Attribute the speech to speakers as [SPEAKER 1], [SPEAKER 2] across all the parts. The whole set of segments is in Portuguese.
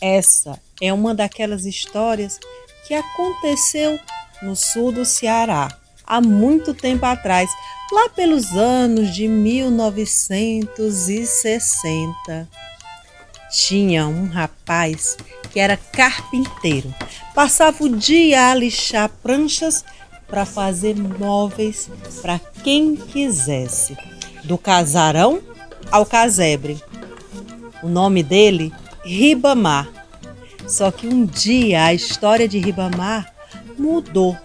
[SPEAKER 1] Essa é uma daquelas histórias que aconteceu no sul do Ceará há muito tempo atrás, lá pelos anos de 1960. Tinha um rapaz que era carpinteiro. Passava o dia a lixar pranchas para fazer móveis para quem quisesse, do casarão ao casebre. O nome dele, Ribamar. Só que um dia a história de Ribamar mudou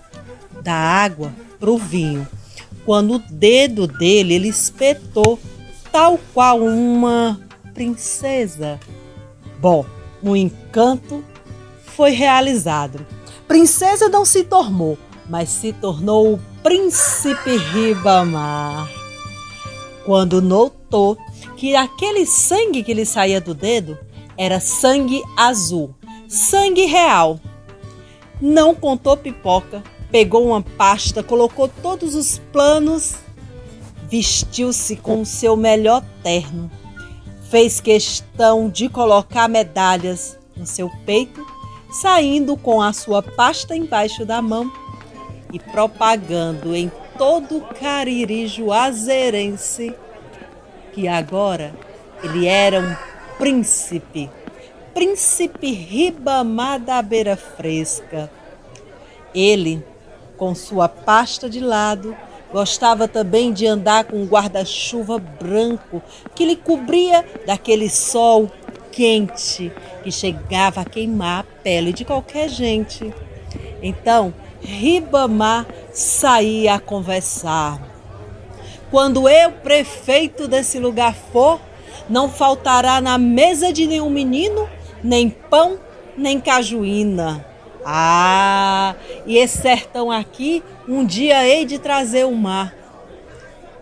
[SPEAKER 1] da água para o vinho. Quando o dedo dele ele espetou, tal qual uma princesa. Bom, o encanto foi realizado. Princesa não se tornou, mas se tornou o príncipe Ribamar. Quando notou que aquele sangue que lhe saía do dedo era sangue azul, sangue real. Não contou pipoca, pegou uma pasta, colocou todos os planos, vestiu-se com o seu melhor terno, fez questão de colocar medalhas no seu peito, saindo com a sua pasta embaixo da mão e propagando em todo o Cariri Juazeirense que agora ele era um príncipe, príncipe Ribamar da Beira Fresca. Ele com sua pasta de lado, gostava também de andar com um guarda-chuva branco que lhe cobria daquele sol quente que chegava a queimar a pele de qualquer gente. Então, Ribamar saía a conversar. Quando eu, prefeito desse lugar, for, não faltará na mesa de nenhum menino nem pão, nem cajuína. Ah, e esse sertão aqui, um dia hei de trazer o mar.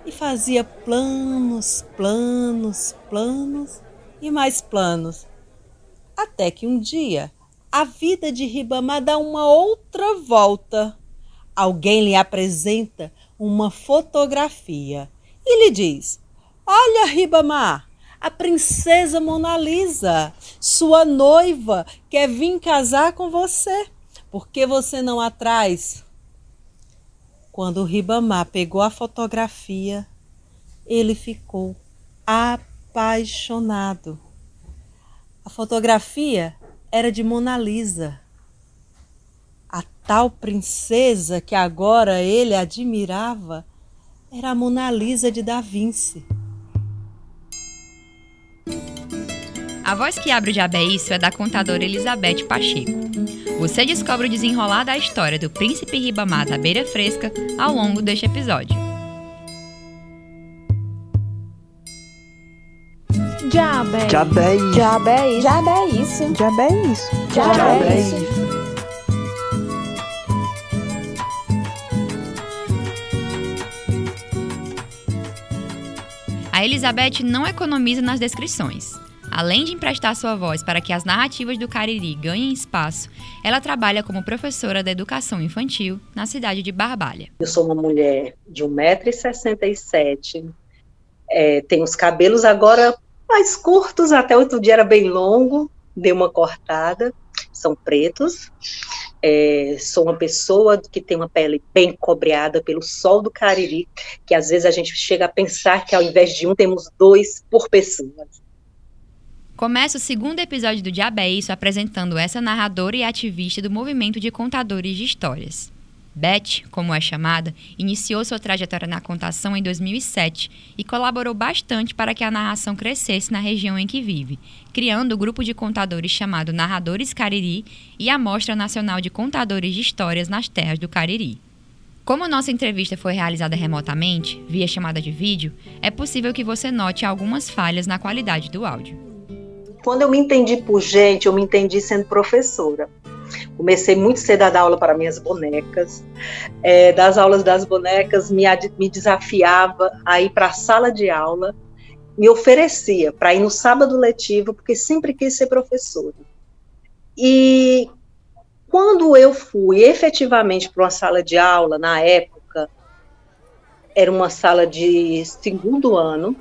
[SPEAKER 1] E fazia planos, planos, planos e mais planos. Até que um dia a vida de Ribamar dá uma outra volta. Alguém lhe apresenta uma fotografia e lhe diz: Olha, Ribamar, a princesa Mona Lisa, sua noiva, quer vir casar com você. Por que você não atrás? Quando o Ribamar pegou a fotografia, ele ficou apaixonado. A fotografia era de Mona Lisa. A tal princesa que agora ele admirava era a Mona Lisa de Da Vinci.
[SPEAKER 2] A voz que abre o Diabo é Isso é da contadora Elizabeth Pacheco. Você descobre o desenrolar da história do príncipe Ribamar da Beira Fresca ao longo deste episódio.
[SPEAKER 3] Diabé.
[SPEAKER 4] Diabé isso.
[SPEAKER 3] Diabé isso.
[SPEAKER 5] Diabé isso.
[SPEAKER 4] Diabé isso.
[SPEAKER 5] Diabé isso.
[SPEAKER 2] A Elizabeth não economiza nas descrições. Além de emprestar sua voz para que as narrativas do Cariri ganhem espaço, ela trabalha como professora da educação infantil na cidade de Barbalha.
[SPEAKER 6] Eu sou uma mulher de 1,67m, é, tenho os cabelos agora mais curtos, até outro dia era bem longo, dei uma cortada, são pretos. É, sou uma pessoa que tem uma pele bem cobreada pelo sol do Cariri, que às vezes a gente chega a pensar que ao invés de um, temos dois por pessoa.
[SPEAKER 2] Começa o segundo episódio do Diabé Isso apresentando essa narradora e ativista do movimento de contadores de histórias. Beth, como é chamada, iniciou sua trajetória na contação em 2007 e colaborou bastante para que a narração crescesse na região em que vive, criando o grupo de contadores chamado Narradores Cariri e a Mostra Nacional de Contadores de Histórias nas Terras do Cariri. Como nossa entrevista foi realizada remotamente, via chamada de vídeo, é possível que você note algumas falhas na qualidade do áudio.
[SPEAKER 6] Quando eu me entendi por gente, eu me entendi sendo professora. Comecei muito cedo a dar aula para minhas bonecas. É, das aulas das bonecas, me, me desafiava a ir para a sala de aula, me oferecia para ir no sábado letivo, porque sempre quis ser professora. E quando eu fui efetivamente para uma sala de aula, na época, era uma sala de segundo ano,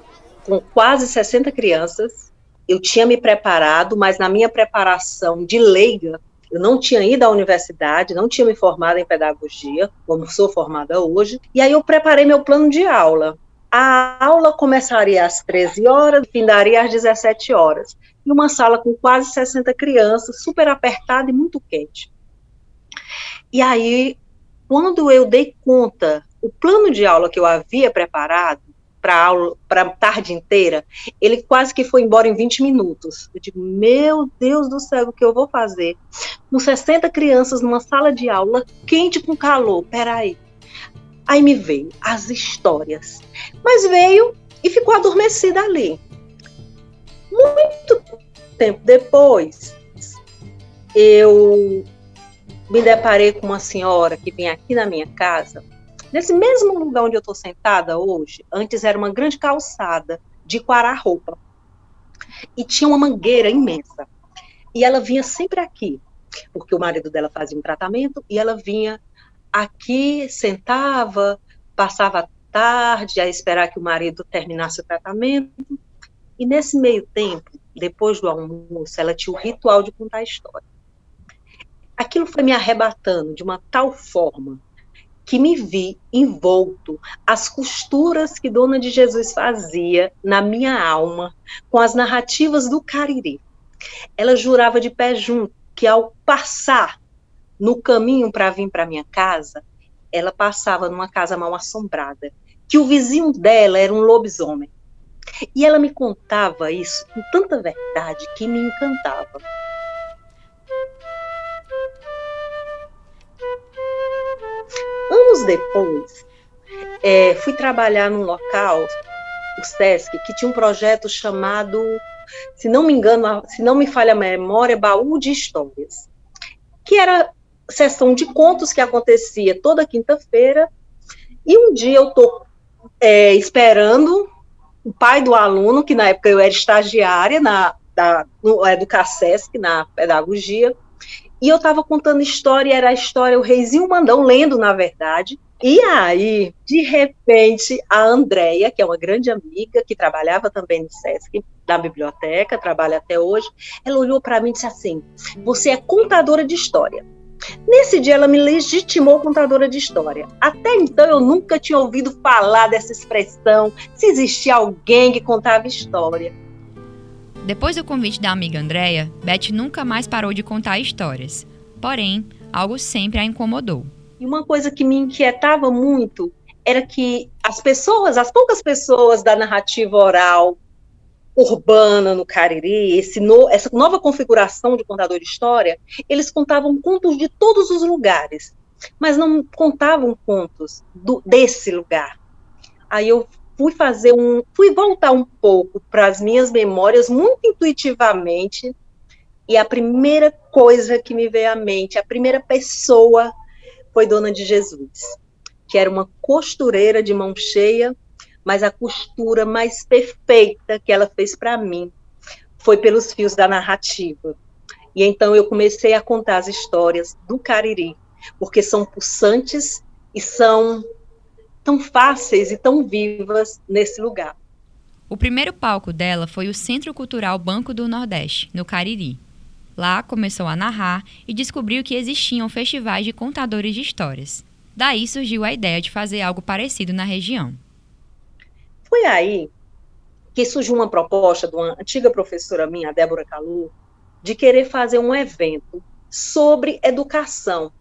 [SPEAKER 6] com quase 60 crianças,
[SPEAKER 1] eu tinha me preparado, mas na minha preparação de leiga, eu não tinha ido à universidade, não tinha me formado em pedagogia, como sou formada hoje, e aí eu preparei meu plano de aula. A aula começaria às 13 horas, findaria às 17 horas, em uma sala com quase 60 crianças, super apertada e muito quente. E aí, quando eu dei conta, o plano de aula que eu havia preparado, para aula, para tarde inteira, ele quase que foi embora em 20 minutos. Eu digo, meu Deus do céu, o que eu vou fazer? Com 60 crianças numa sala de aula, quente com calor, peraí. Aí me veio as histórias. Mas veio e ficou adormecida ali. Muito tempo depois, eu me deparei com uma senhora que vem aqui na minha casa Nesse mesmo lugar onde eu estou sentada hoje, antes era uma grande calçada de quarar roupa. E tinha uma mangueira imensa. E ela vinha sempre aqui, porque o marido dela fazia um tratamento, e ela vinha aqui, sentava, passava a tarde a esperar que o marido terminasse o tratamento. E nesse meio tempo, depois do almoço, ela tinha o ritual de contar a história. Aquilo foi me arrebatando de uma tal forma que me vi envolto as costuras que Dona de Jesus fazia na minha alma com as narrativas do Cariri. Ela jurava de pé junto que ao passar no caminho para vir para minha casa, ela passava numa casa mal assombrada, que o vizinho dela era um lobisomem. E ela me contava isso com tanta verdade que me encantava. Anos depois, é, fui trabalhar num local, o SESC, que tinha um projeto chamado, se não me engano, se não me falha a memória, Baú de Histórias, que era sessão de contos que acontecia toda quinta-feira, e um dia eu estou é, esperando o pai do aluno, que na época eu era estagiária na, da, no Educacesc, na pedagogia, e eu estava contando história, era a história, o Reizinho Mandão, lendo, na verdade. E aí, de repente, a Andrea, que é uma grande amiga, que trabalhava também no SESC, na biblioteca, trabalha até hoje, ela olhou para mim e disse assim: Você é contadora de história. Nesse dia, ela me legitimou contadora de história. Até então, eu nunca tinha ouvido falar dessa expressão, se existia alguém que contava história.
[SPEAKER 2] Depois do convite da amiga Andrea, Beth nunca mais parou de contar histórias. Porém, algo sempre a incomodou.
[SPEAKER 1] E uma coisa que me inquietava muito era que as pessoas, as poucas pessoas da narrativa oral urbana no Cariri, no, essa nova configuração de contador de história, eles contavam contos de todos os lugares, mas não contavam contos do, desse lugar. Aí eu fui fazer um, fui voltar um pouco para as minhas memórias muito intuitivamente, e a primeira coisa que me veio à mente, a primeira pessoa foi Dona de Jesus, que era uma costureira de mão cheia, mas a costura mais perfeita que ela fez para mim foi pelos fios da narrativa. E então eu comecei a contar as histórias do Cariri, porque são pulsantes e são tão fáceis e tão vivas nesse lugar.
[SPEAKER 2] O primeiro palco dela foi o Centro Cultural Banco do Nordeste, no Cariri. Lá começou a narrar e descobriu que existiam festivais de contadores de histórias. Daí surgiu a ideia de fazer algo parecido na região.
[SPEAKER 1] Foi aí que surgiu uma proposta de uma antiga professora minha, Débora Calu, de querer fazer um evento sobre educação,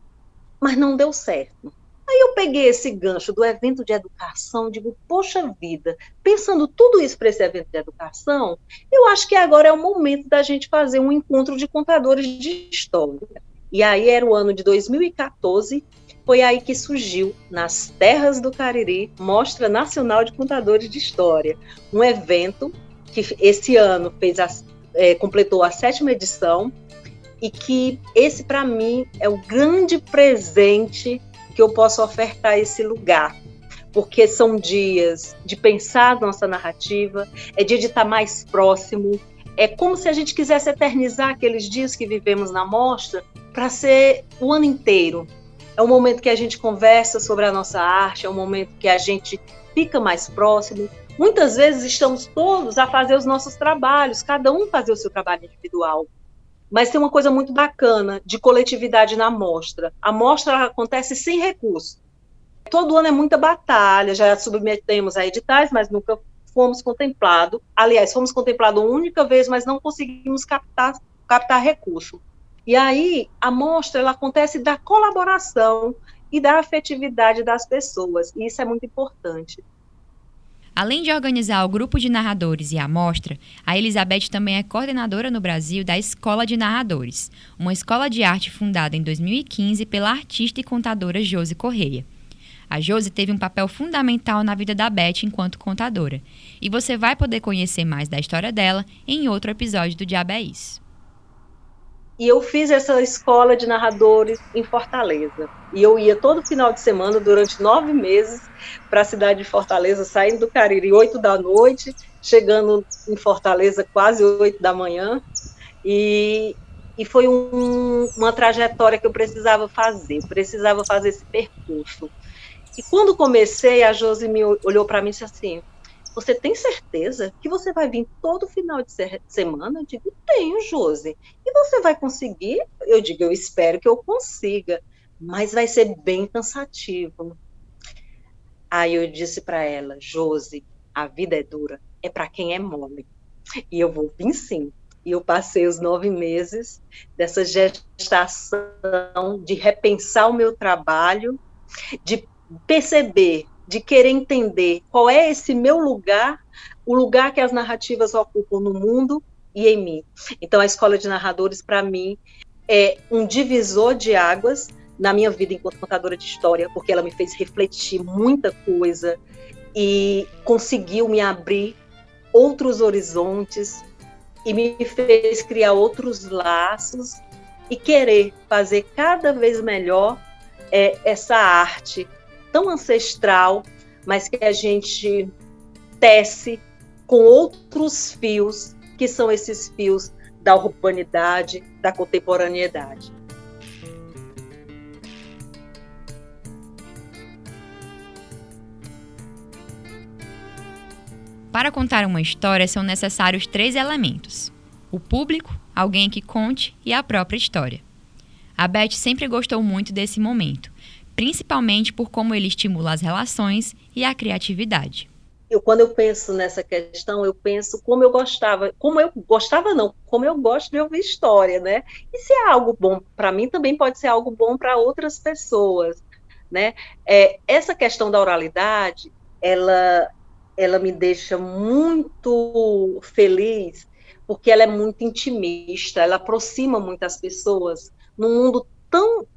[SPEAKER 1] mas não deu certo. Aí eu peguei esse gancho do evento de educação, digo, poxa vida, pensando tudo isso para esse evento de educação, eu acho que agora é o momento da gente fazer um encontro de contadores de história. E aí era o ano de 2014, foi aí que surgiu, nas terras do Cariri, Mostra Nacional de Contadores de História, um evento que esse ano fez a, é, completou a sétima edição e que esse para mim é o grande presente que eu posso ofertar esse lugar. Porque são dias de pensar nossa narrativa, é dia de estar mais próximo, é como se a gente quisesse eternizar aqueles dias que vivemos na mostra para ser o ano inteiro. É um momento que a gente conversa sobre a nossa arte, é um momento que a gente fica mais próximo, Muitas vezes estamos todos a fazer os nossos trabalhos, cada um fazer o seu trabalho individual. Mas tem uma coisa muito bacana de coletividade na mostra. A mostra acontece sem recurso. Todo ano é muita batalha, já submetemos a editais, mas nunca fomos contemplados. Aliás, fomos contemplados uma única vez, mas não conseguimos captar, captar recurso. E aí, a mostra ela acontece da colaboração e da afetividade das pessoas, e isso é muito importante.
[SPEAKER 2] Além de organizar o grupo de narradores e a mostra, a Elizabeth também é coordenadora no Brasil da Escola de Narradores, uma escola de arte fundada em 2015 pela artista e contadora Josi Correia. A Josi teve um papel fundamental na vida da Beth enquanto contadora, e você vai poder conhecer mais da história dela em outro episódio do Diabo é.
[SPEAKER 1] E eu fiz essa escola de narradores em Fortaleza. E eu ia todo final de semana, durante nove meses, para a cidade de Fortaleza, saindo do Cariri oito da noite, chegando em Fortaleza quase oito da manhã. E, e foi um, uma trajetória que eu precisava fazer, precisava fazer esse percurso. E quando comecei, a Josi me olhou para mim e disse assim: você tem certeza que você vai vir todo final de semana? Eu digo, tenho, Josi. E você vai conseguir? Eu digo, eu espero que eu consiga, mas vai ser bem cansativo. Aí eu disse para ela, Josi, a vida é dura, é para quem é mole. E eu vou vir sim. E eu passei os nove meses dessa gestação de repensar o meu trabalho, de perceber de querer entender qual é esse meu lugar, o lugar que as narrativas ocupam no mundo e em mim. Então, a escola de narradores, para mim, é um divisor de águas na minha vida enquanto contadora de história, porque ela me fez refletir muita coisa e conseguiu me abrir outros horizontes e me fez criar outros laços e querer fazer cada vez melhor é, essa arte tão ancestral, mas que a gente tece com outros fios, que são esses fios da urbanidade, da contemporaneidade.
[SPEAKER 2] Para contar uma história são necessários três elementos: o público, alguém que conte e a própria história. A Beth sempre gostou muito desse momento, principalmente por como ele estimula as relações e a criatividade.
[SPEAKER 1] Eu, quando eu penso nessa questão, eu penso como eu gostava, como eu gostava não, como eu gosto de ouvir história, né? E se é algo bom para mim, também pode ser algo bom para outras pessoas, né? É, essa questão da oralidade, ela, ela me deixa muito feliz, porque ela é muito intimista, ela aproxima muitas pessoas num mundo tão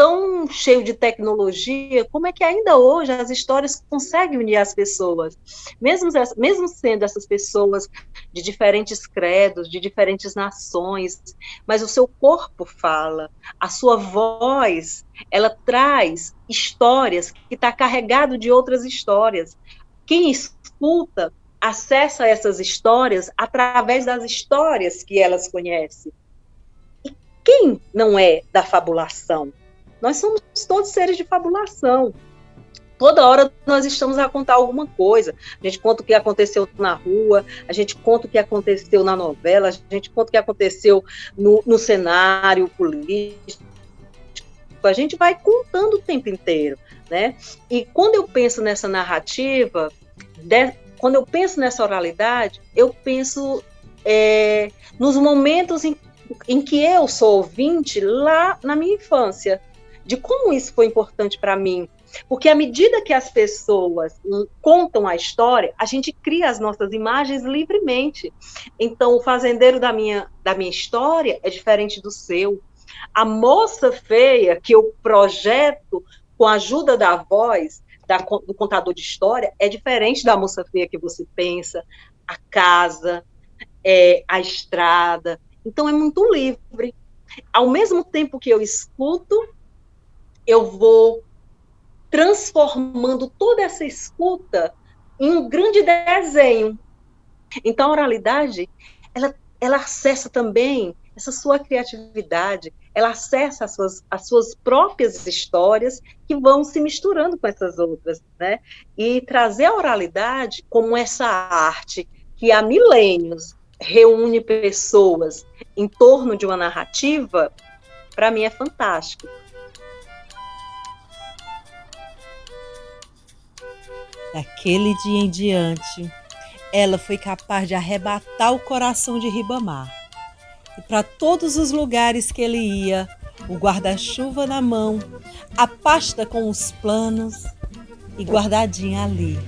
[SPEAKER 1] tão cheio de tecnologia, como é que ainda hoje as histórias conseguem unir as pessoas? Mesmo, mesmo sendo essas pessoas de diferentes credos, de diferentes nações, mas o seu corpo fala, a sua voz, ela traz histórias que está carregado de outras histórias. Quem escuta acessa essas histórias através das histórias que elas conhecem. E quem não é da fabulação? Nós somos todos seres de fabulação. Toda hora nós estamos a contar alguma coisa. A gente conta o que aconteceu na rua, a gente conta o que aconteceu na novela, a gente conta o que aconteceu no, no cenário político. A gente vai contando o tempo inteiro, né? E quando eu penso nessa narrativa, de, quando eu penso nessa oralidade, eu penso é, nos momentos em, em que eu sou ouvinte lá na minha infância de como isso foi importante para mim. Porque à medida que as pessoas contam a história, a gente cria as nossas imagens livremente. Então, o fazendeiro da minha, da minha história é diferente do seu. A moça feia que eu projeto com a ajuda da voz da, do contador de história é diferente da moça feia que você pensa, a casa, é, a estrada. Então, é muito livre. Ao mesmo tempo que eu escuto, eu vou transformando toda essa escuta em um grande desenho. Então, a oralidade, ela, ela acessa também
[SPEAKER 7] essa sua criatividade, ela acessa as suas, as suas próprias histórias que vão se misturando com essas outras, né? E trazer a oralidade como essa arte que há milênios reúne pessoas em torno de uma narrativa, para mim é fantástico.
[SPEAKER 1] Daquele dia em diante, ela foi capaz de arrebatar o coração de Ribamar. E para todos os lugares que ele ia, o guarda-chuva na mão, a pasta com os planos e guardadinha ali,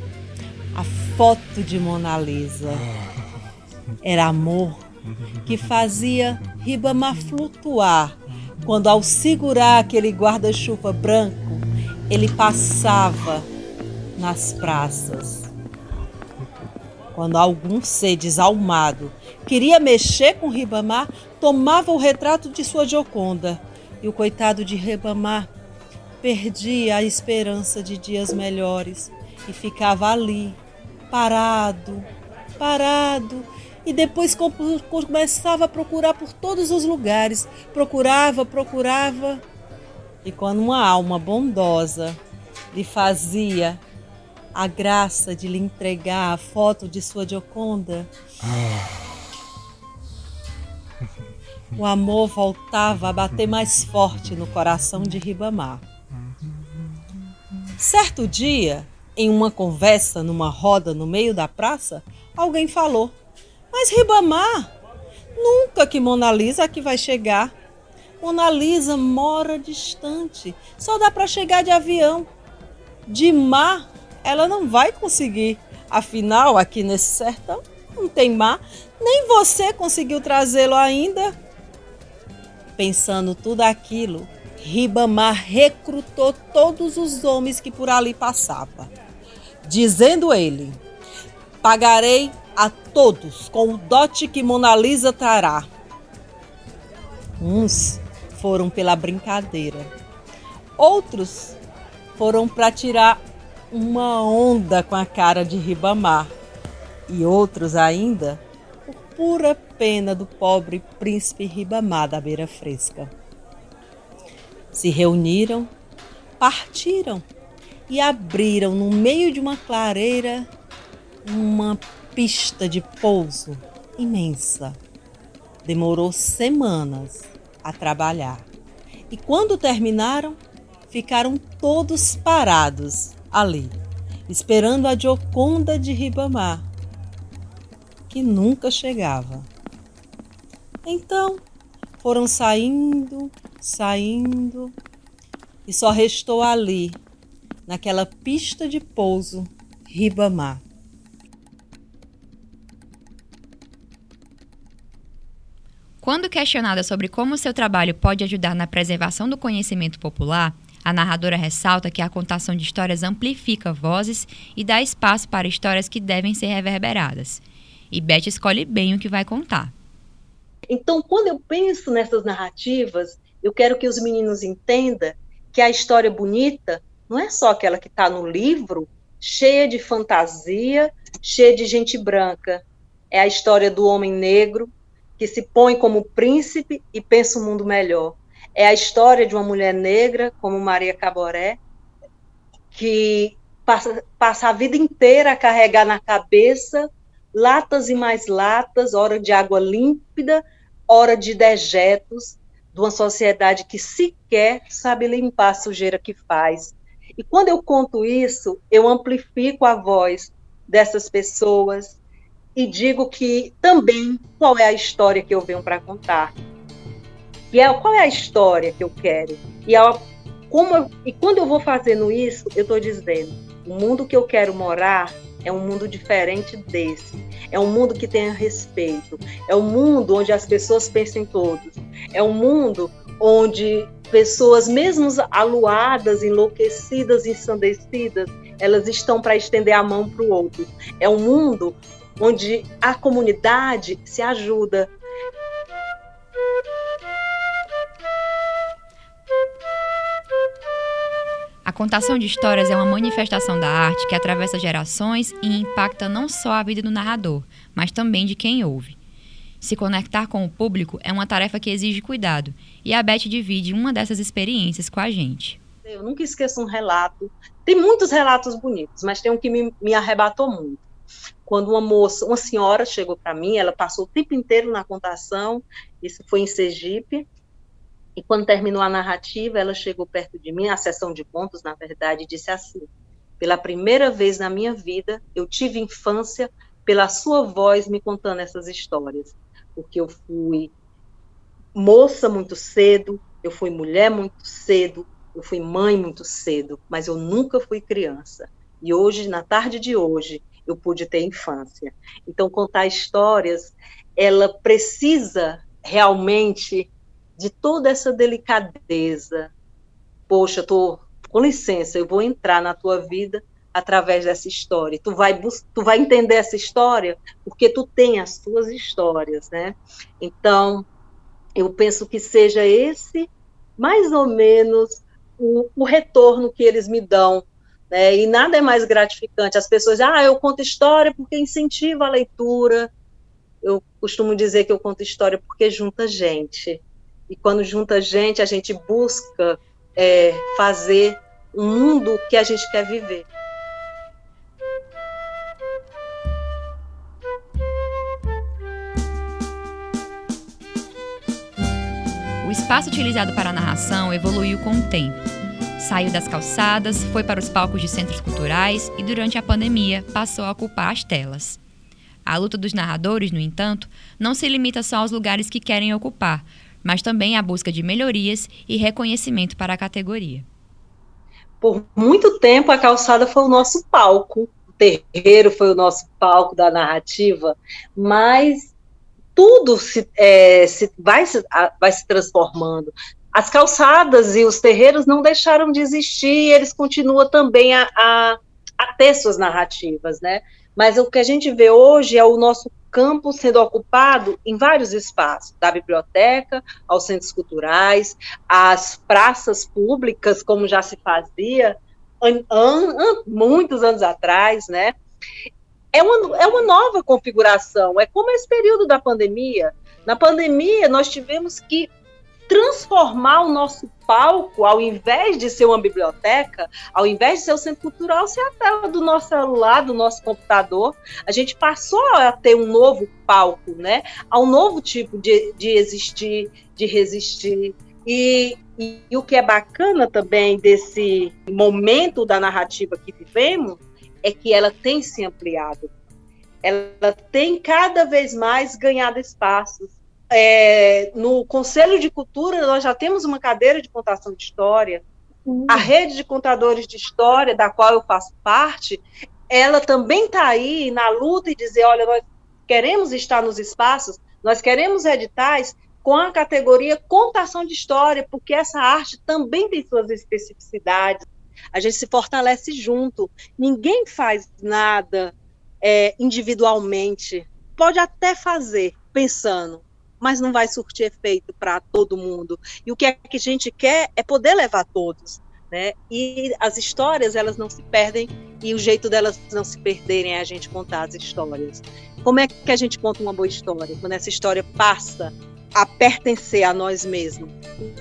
[SPEAKER 1] a foto de Mona Lisa. Era amor que fazia Ribamar flutuar quando, ao segurar aquele guarda-chuva branco, ele passava nas praças. Quando algum ser desalmado queria mexer com Ribamar, tomava o retrato de sua Gioconda. E o coitado de Ribamar perdia a esperança de dias melhores e ficava ali, parado, parado, e depois começava a procurar por todos os lugares, procurava, procurava, e quando uma alma bondosa lhe fazia a graça de lhe entregar a foto de sua Gioconda. O amor voltava a bater mais forte no coração de Ribamar. Certo dia, em uma conversa numa roda no meio da praça, alguém falou: Mas Ribamar, nunca que Mona Lisa aqui vai chegar. Mona Lisa mora distante, só dá para chegar de avião. De mar ela não vai conseguir. Afinal, aqui nesse sertão não tem mar, nem você conseguiu trazê-lo ainda. Pensando tudo aquilo, Ribamar recrutou todos os homens que por ali passavam, dizendo ele: Pagarei a todos com o dote que Mona Lisa trará. Uns foram pela brincadeira, outros foram para tirar uma onda com a cara de Ribamar, e outros ainda por pura pena do pobre príncipe Ribamar da Beira Fresca. Se reuniram, partiram e abriram no meio de uma clareira uma pista de pouso imensa. Demorou semanas a trabalhar. E quando terminaram, ficaram todos parados ali, esperando a Gioconda de Ribamar, que nunca chegava. Então foram saindo, saindo, e só restou ali, naquela pista de pouso, Ribamar.
[SPEAKER 2] Quando questionada sobre como seu trabalho pode ajudar na preservação do conhecimento popular, a narradora ressalta que a contação de histórias amplifica vozes e dá espaço para histórias que devem ser reverberadas. E Beth escolhe bem o que vai contar.
[SPEAKER 7] Então, quando eu penso nessas narrativas, eu quero que os meninos entendam que a história bonita não é só aquela que está no livro, cheia de fantasia, cheia de gente branca. É a história do homem negro que se põe como príncipe e pensa um mundo melhor. É a história de uma mulher negra, como Maria Caboré, que passa, passa a vida inteira a carregar na cabeça latas e mais latas, hora de água límpida, hora de dejetos, de uma sociedade que sequer sabe limpar a sujeira que faz. E quando eu conto isso, eu amplifico a voz dessas pessoas e digo que também qual é a história que eu venho para contar. E é, qual é a história que eu quero? E, como eu, e quando eu vou fazendo isso, eu estou dizendo: o mundo que eu quero morar é um mundo diferente desse. É um mundo que tenha respeito. É um mundo onde as pessoas pensem todos. É um mundo onde pessoas, mesmo aluadas, enlouquecidas, ensandecidas, elas estão para estender a mão para o outro. É um mundo onde a comunidade se ajuda,
[SPEAKER 2] contação de histórias é uma manifestação da arte que atravessa gerações e impacta não só a vida do narrador, mas também de quem ouve. Se conectar com o público é uma tarefa que exige cuidado, e a Beth divide uma dessas experiências com a gente.
[SPEAKER 1] Eu nunca esqueço um relato. Tem muitos relatos bonitos, mas tem um que me, me arrebatou muito. Quando uma moça, uma senhora chegou para mim, ela passou o tempo inteiro na contação, isso foi em Sergipe, e quando terminou a narrativa, ela chegou perto de mim, a sessão de contos, na verdade, e disse assim: pela primeira vez na minha vida, eu tive infância pela sua voz me contando essas histórias, porque eu fui moça muito cedo, eu fui mulher muito cedo, eu fui mãe muito cedo, mas eu nunca fui criança. E hoje, na tarde de hoje, eu pude ter infância. Então, contar histórias, ela precisa realmente de toda essa delicadeza. Poxa, tô com licença, eu vou entrar na tua vida através dessa história. Tu vai tu vai entender essa história porque tu tem as tuas histórias, né? Então, eu penso que seja esse mais ou menos o, o retorno que eles me dão. Né? E nada é mais gratificante. As pessoas, ah, eu conto história porque incentiva a leitura. Eu costumo dizer que eu conto história porque junta gente. E quando junta gente, a gente busca é, fazer um mundo que a gente quer viver.
[SPEAKER 2] O espaço utilizado para a narração evoluiu com o tempo. Saiu das calçadas, foi para os palcos de centros culturais e, durante a pandemia, passou a ocupar as telas. A luta dos narradores, no entanto, não se limita só aos lugares que querem ocupar, mas também à busca de melhorias e reconhecimento para a categoria.
[SPEAKER 1] Por muito tempo, a calçada foi o nosso palco, o terreiro foi o nosso palco da narrativa, mas tudo se, é, se, vai, se, vai se transformando as calçadas e os terreiros não deixaram de existir, eles continuam também a, a, a, ter suas narrativas, né? Mas o que a gente vê hoje é o nosso campo sendo ocupado em vários espaços, da biblioteca aos centros culturais, às praças públicas, como já se fazia an, an, an, muitos anos atrás, né? É uma, é uma nova configuração, é como esse período da pandemia. Na pandemia, nós tivemos que transformar o nosso palco, ao invés de ser uma biblioteca, ao invés de ser o centro cultural, ser a tela do nosso celular, do nosso computador. A gente passou a ter um novo palco, né? A um novo tipo de, de existir, de resistir. E, e, e o que é bacana também desse momento da narrativa que vivemos é que ela tem se ampliado. Ela tem cada vez mais ganhado espaços é, no Conselho de Cultura, nós já temos uma cadeira de contação de história. Uhum. A rede de contadores de história, da qual eu faço parte, ela também está aí na luta e dizer: olha, nós queremos estar nos espaços, nós queremos editais com a categoria contação de história, porque essa arte também tem suas especificidades. A gente se fortalece junto. Ninguém faz nada é, individualmente. Pode até fazer pensando, mas não vai surtir efeito para todo mundo. E o que, é que a gente quer é poder levar todos. Né? E as histórias elas não se perdem e o jeito delas não se perderem é a gente contar as histórias. Como é que a gente conta uma boa história? Quando essa história passa a pertencer a nós mesmos.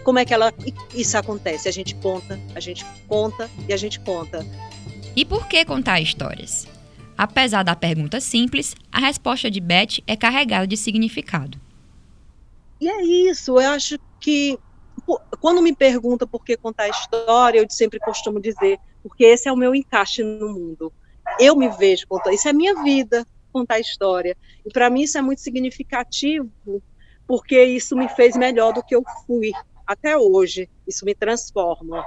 [SPEAKER 1] Como é que ela isso acontece? A gente conta, a gente conta e a gente conta.
[SPEAKER 2] E por que contar histórias? Apesar da pergunta simples, a resposta de Beth é carregada de significado.
[SPEAKER 1] E é isso, eu acho que quando me pergunta por que contar história, eu sempre costumo dizer, porque esse é o meu encaixe no mundo. Eu me vejo contando, isso é minha vida, contar história. E para mim isso é muito significativo, porque isso me fez melhor do que eu fui até hoje. Isso me transforma.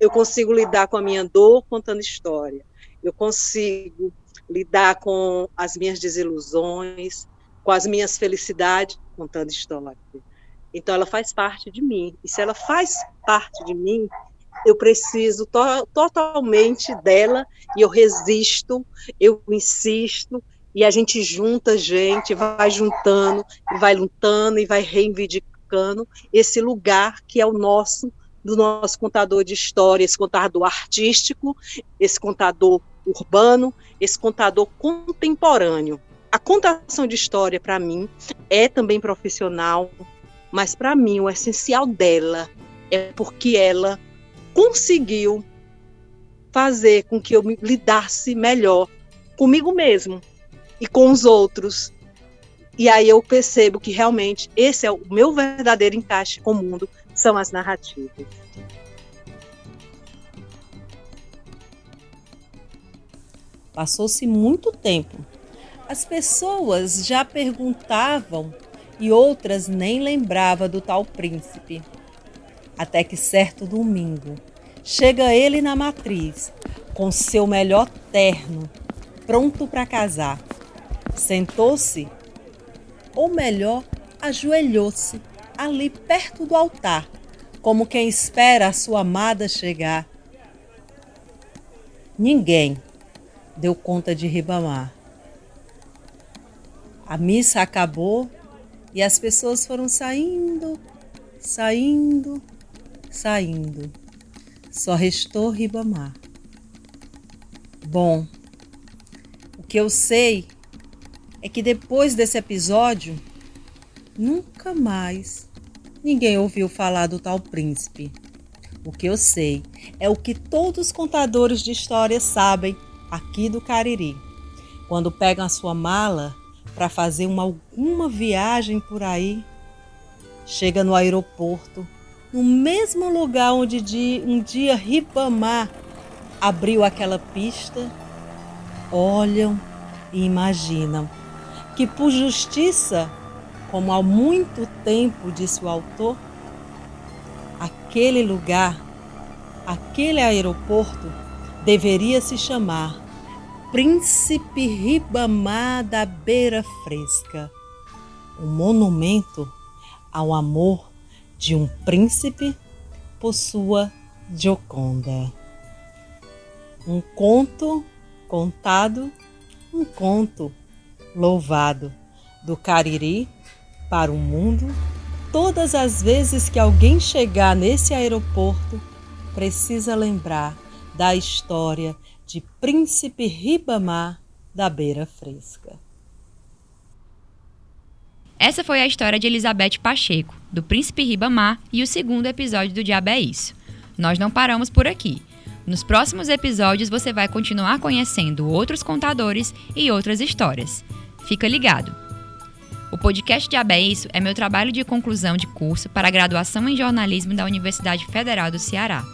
[SPEAKER 1] Eu consigo lidar com a minha dor contando história. Eu consigo lidar com as minhas desilusões, com as minhas felicidades contando história. Então ela faz parte de mim. E se ela faz parte de mim, eu preciso to totalmente dela e eu resisto, eu insisto e a gente junta gente, vai juntando, vai lutando e vai reivindicando esse lugar que é o nosso do nosso contador de história, esse contador artístico, esse contador urbano, esse contador contemporâneo
[SPEAKER 8] a contação de história, para mim, é também profissional, mas para mim o essencial dela é porque ela conseguiu fazer com que eu me lidasse melhor comigo mesmo e com os outros. E aí eu percebo que realmente esse é o meu verdadeiro encaixe com o mundo, são as narrativas.
[SPEAKER 1] Passou-se muito tempo. As pessoas já perguntavam e outras nem lembravam do tal príncipe. Até que certo domingo, chega ele na matriz, com seu melhor terno, pronto para casar. Sentou-se, ou melhor, ajoelhou-se ali perto do altar, como quem espera a sua amada chegar. Ninguém deu conta de Ribamar. A missa acabou e as pessoas foram saindo, saindo, saindo. Só restou Ribamar. Bom, o que eu sei é que depois desse episódio, nunca mais ninguém ouviu falar do tal príncipe. O que eu sei é o que todos os contadores de histórias sabem aqui do Cariri. Quando pegam a sua mala para fazer uma, alguma viagem por aí, chega no aeroporto, no mesmo lugar onde um dia Ribamar abriu aquela pista, olham e imaginam que por justiça, como há muito tempo disse o autor, aquele lugar, aquele aeroporto deveria se chamar Príncipe Ribamar da Beira Fresca, um monumento ao amor de um príncipe por sua Gioconda. Um conto contado, um conto louvado do Cariri para o mundo. Todas as vezes que alguém chegar nesse aeroporto, precisa lembrar da história de Príncipe Ribamar da Beira Fresca.
[SPEAKER 2] Essa foi a história de Elizabeth Pacheco, do Príncipe Ribamar e o segundo episódio do Diabo é Isso. Nós não paramos por aqui. Nos próximos episódios você vai continuar conhecendo outros contadores e outras histórias. Fica ligado! O podcast Diabo é Isso é meu trabalho de conclusão de curso para graduação em jornalismo da Universidade Federal do Ceará.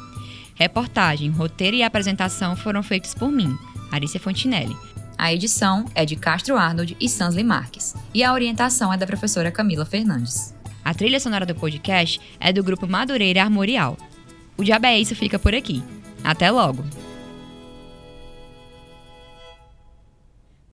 [SPEAKER 2] Reportagem, roteiro e apresentação foram feitos por mim, Arícia Fontinelli. A edição é de Castro Arnold e Sansley Marques, e a orientação é da professora Camila Fernandes. A trilha sonora do podcast é do grupo Madureira Armorial. O Diabo é Isso fica por aqui. Até logo!